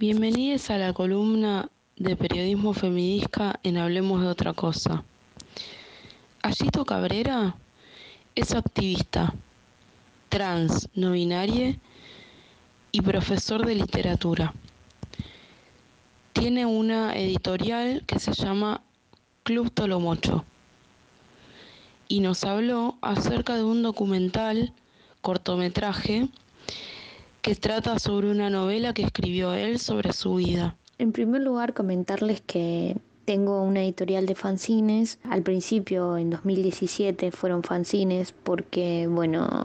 Bienvenidos a la columna de periodismo feminista en Hablemos de otra cosa. Ayito Cabrera es activista, trans, no y profesor de literatura. Tiene una editorial que se llama Club Tolomocho y nos habló acerca de un documental cortometraje que trata sobre una novela que escribió él sobre su vida. En primer lugar, comentarles que tengo una editorial de fanzines. Al principio, en 2017, fueron fanzines porque, bueno,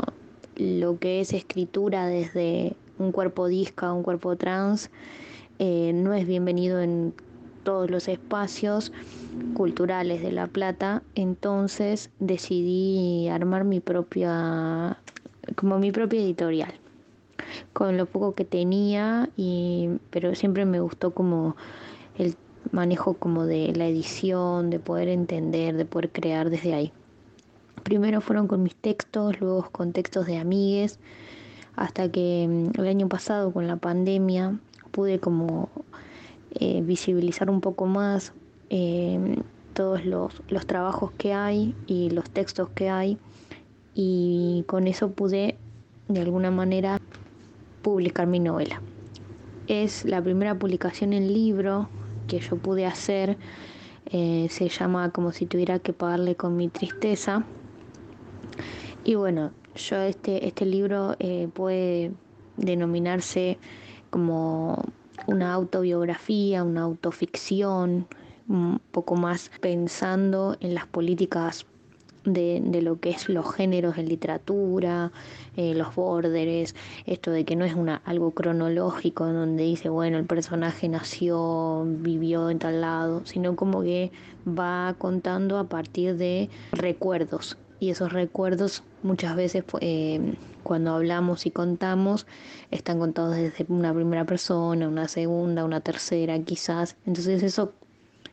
lo que es escritura desde un cuerpo disca, un cuerpo trans, eh, no es bienvenido en todos los espacios culturales de La Plata. Entonces decidí armar mi propia, como mi propia editorial con lo poco que tenía, y, pero siempre me gustó como el manejo como de la edición, de poder entender, de poder crear desde ahí. Primero fueron con mis textos, luego con textos de amigues, hasta que mm, el año pasado con la pandemia pude como eh, visibilizar un poco más eh, todos los, los trabajos que hay y los textos que hay y con eso pude de alguna manera publicar mi novela. Es la primera publicación en libro que yo pude hacer. Eh, se llama Como si tuviera que pagarle con mi tristeza. Y bueno, yo este, este libro eh, puede denominarse como una autobiografía, una autoficción, un poco más pensando en las políticas de, lo que es los géneros en literatura, eh, los borders, esto de que no es una, algo cronológico donde dice, bueno, el personaje nació, vivió en tal lado, sino como que va contando a partir de recuerdos. Y esos recuerdos muchas veces eh, cuando hablamos y contamos están contados desde una primera persona, una segunda, una tercera quizás. Entonces eso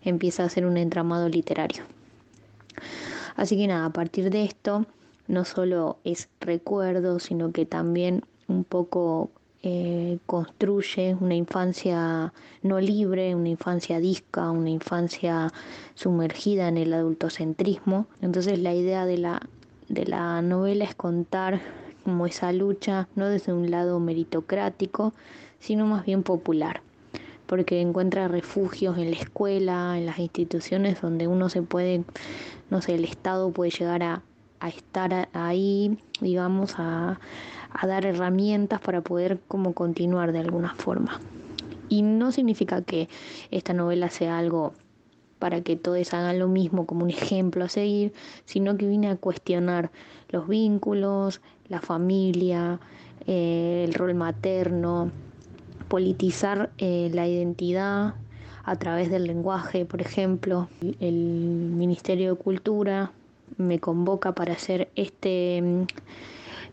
empieza a ser un entramado literario. Así que nada, a partir de esto no solo es recuerdo, sino que también un poco eh, construye una infancia no libre, una infancia disca, una infancia sumergida en el adultocentrismo. Entonces la idea de la, de la novela es contar como esa lucha, no desde un lado meritocrático, sino más bien popular porque encuentra refugios en la escuela, en las instituciones donde uno se puede, no sé, el Estado puede llegar a, estar ahí, digamos, a, dar herramientas para poder como continuar de alguna forma. Y no significa que esta novela sea algo para que todos hagan lo mismo como un ejemplo a seguir, sino que vine a cuestionar los vínculos, la familia, eh, el rol materno, politizar eh, la identidad a través del lenguaje, por ejemplo. El Ministerio de Cultura me convoca para hacer este... Mm,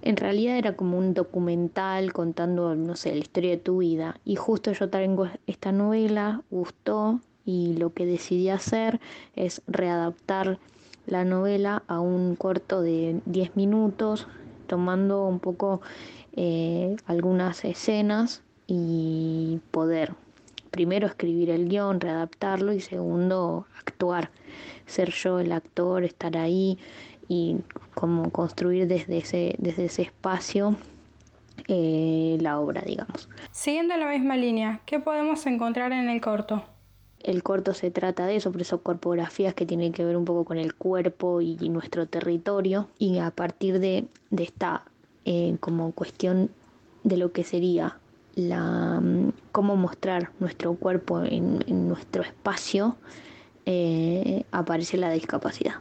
en realidad era como un documental contando, no sé, la historia de tu vida. Y justo yo tengo esta novela, gustó, y lo que decidí hacer es readaptar la novela a un corto de 10 minutos, tomando un poco eh, algunas escenas y poder primero escribir el guion, readaptarlo y segundo actuar, ser yo el actor, estar ahí y como construir desde ese, desde ese espacio eh, la obra, digamos. Siguiendo la misma línea, ¿qué podemos encontrar en el corto? El corto se trata de eso, por eso corpografías que tienen que ver un poco con el cuerpo y, nuestro territorio y a partir de, de esta eh, como cuestión de lo que sería la, mm, cómo mostrar nuestro cuerpo en, nuestro espacio, eh, aparece la discapacidad.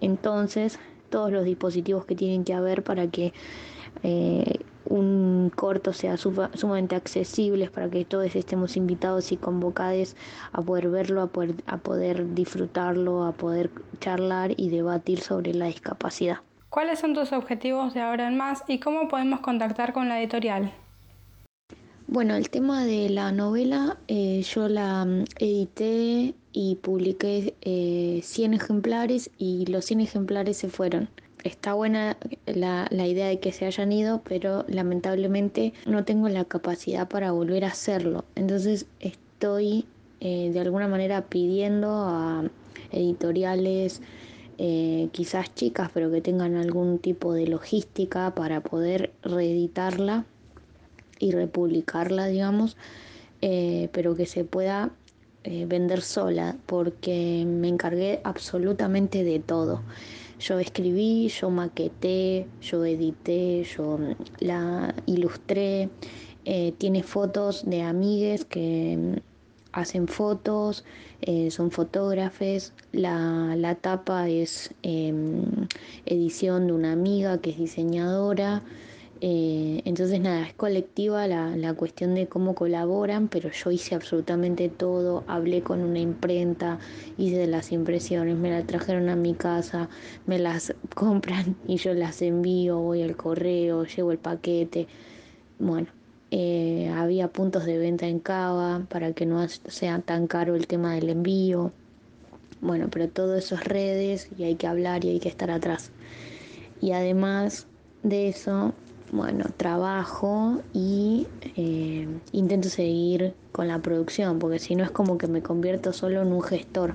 Entonces, todos los dispositivos que tienen que haber para que eh, un corto sea sumamente accesible, para que todos estemos invitados y convocados a poder verlo, a poder, a poder disfrutarlo, a poder charlar y debatir sobre la discapacidad. ¿Cuáles son tus objetivos de ahora en más y cómo podemos contactar con la editorial? Bueno, el tema de la novela eh, yo la mm, edité y publiqué 100 eh, ejemplares y los 100 ejemplares se fueron está buena la, idea de que se hayan ido, pero lamentablemente no tengo la capacidad para volver a hacerlo. Entonces estoy eh, de alguna manera pidiendo a editoriales, eh, quizás chicas, pero que tengan algún tipo de logística para poder reeditarla y republicarla, digamos, eh, pero que se pueda vender sola, porque me encargué absolutamente de todo. Yo escribí, yo maqueté, yo edité, yo mm, la ilustré. Eh, tiene fotos de amigues que mm, hacen fotos, eh, son fotógrafes. La, la tapa es em, edición de una amiga que es diseñadora. Eh, entonces nada, es colectiva la, la, cuestión de cómo colaboran, pero yo hice absolutamente todo, hablé con una imprenta, hice las impresiones, me las trajeron a mi casa, me las compran y yo las envío, voy al correo, llevo el paquete. Bueno, eh, había puntos de venta en Cava para que no sea tan caro el tema del envío. Bueno, pero todo eso es redes y hay que hablar y hay que estar atrás. Y además de eso, bueno, trabajo y eh, intento seguir con la producción, porque si no es como que me convierto solo en un gestor.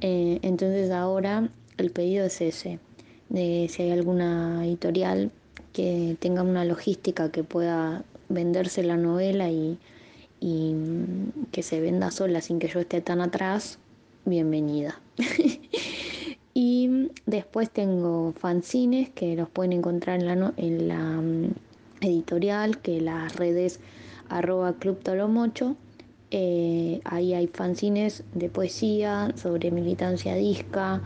Eh, entonces ahora el pedido es ese, de si hay alguna editorial que tenga una logística que pueda venderse la novela y, y que se venda sola sin que yo esté tan atrás, bienvenida. Y después tengo fanzines que los pueden encontrar en la, en la mm, editorial, que las redes arroba club tolomocho. Eh, ahí hay fanzines de poesía sobre militancia disca,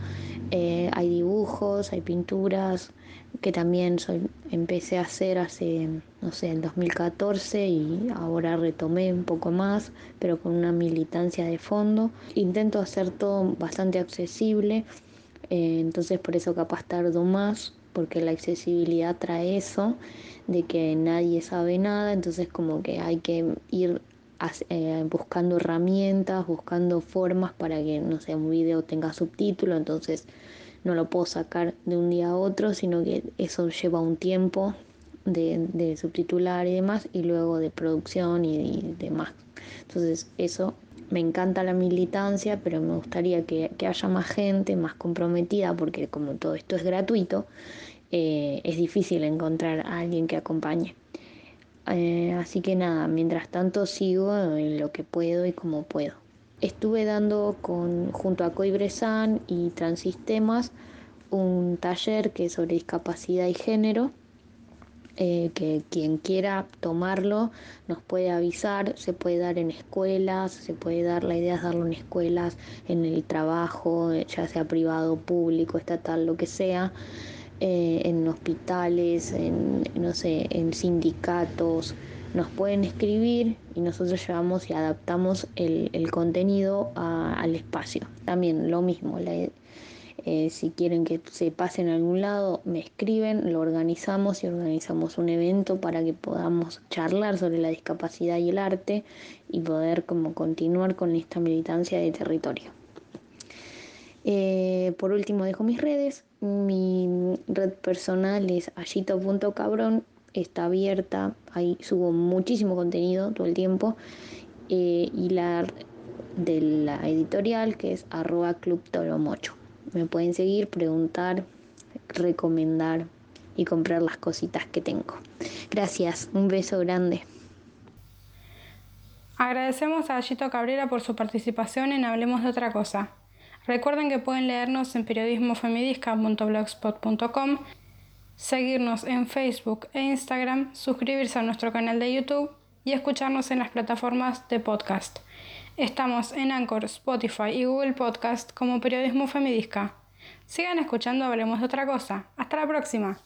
eh, hay dibujos, hay pinturas, que también soy, empecé a hacer hace, no sé, en 2014 y ahora retomé un poco más, pero con una militancia de fondo. Intento hacer todo bastante accesible eh, entonces por eso capaz tardo más, porque la accesibilidad trae eso, de que nadie sabe nada, entonces como que hay que ir eh, buscando herramientas, buscando formas para que, no sé, un video tenga subtítulo, entonces no lo puedo sacar de un día a otro, sino que eso lleva un tiempo de, subtitular y demás, y luego de producción y demás. Entonces eso me encanta la militancia, pero me gustaría que, haya más gente, más comprometida, porque como todo esto es gratuito, eh, es difícil encontrar a alguien que acompañe. Eh, así que nada, mientras tanto sigo en lo que puedo y como puedo. Estuve dando con, junto a Coibresan y Transistemas un taller que es sobre discapacidad y género eh, que quien quiera tomarlo nos puede avisar, se puede dar en escuelas, se puede dar, la idea es darlo en escuelas, en el trabajo, ya sea privado, público, estatal, lo que sea, eh, en hospitales, en, no sé, en sindicatos, nos pueden escribir y nosotros llevamos y adaptamos el, contenido al espacio. También lo mismo, la, eh, si quieren que se pase en algún lado, me escriben, lo organizamos y organizamos un evento para que podamos charlar sobre la discapacidad y el arte y poder como continuar con esta militancia de territorio. Eh, por último dejo mis redes. Mi red personal es allito.cabrón. Está abierta. Ahí subo muchísimo contenido todo el tiempo. Eh, y la de la editorial que es arroba club tolomocho. Me pueden seguir, preguntar, recomendar y comprar las cositas que tengo. Gracias, un beso grande. Agradecemos a Gallito Cabrera por su participación en Hablemos de otra cosa. Recuerden que pueden leernos en periodismofemidisca.blogspot.com, seguirnos en Facebook e Instagram, suscribirse a nuestro canal de YouTube y escucharnos en las plataformas de podcast. Estamos en Anchor, Spotify y Google Podcast como Periodismo Femidisca. Sigan escuchando Hablemos de otra cosa. Hasta la próxima.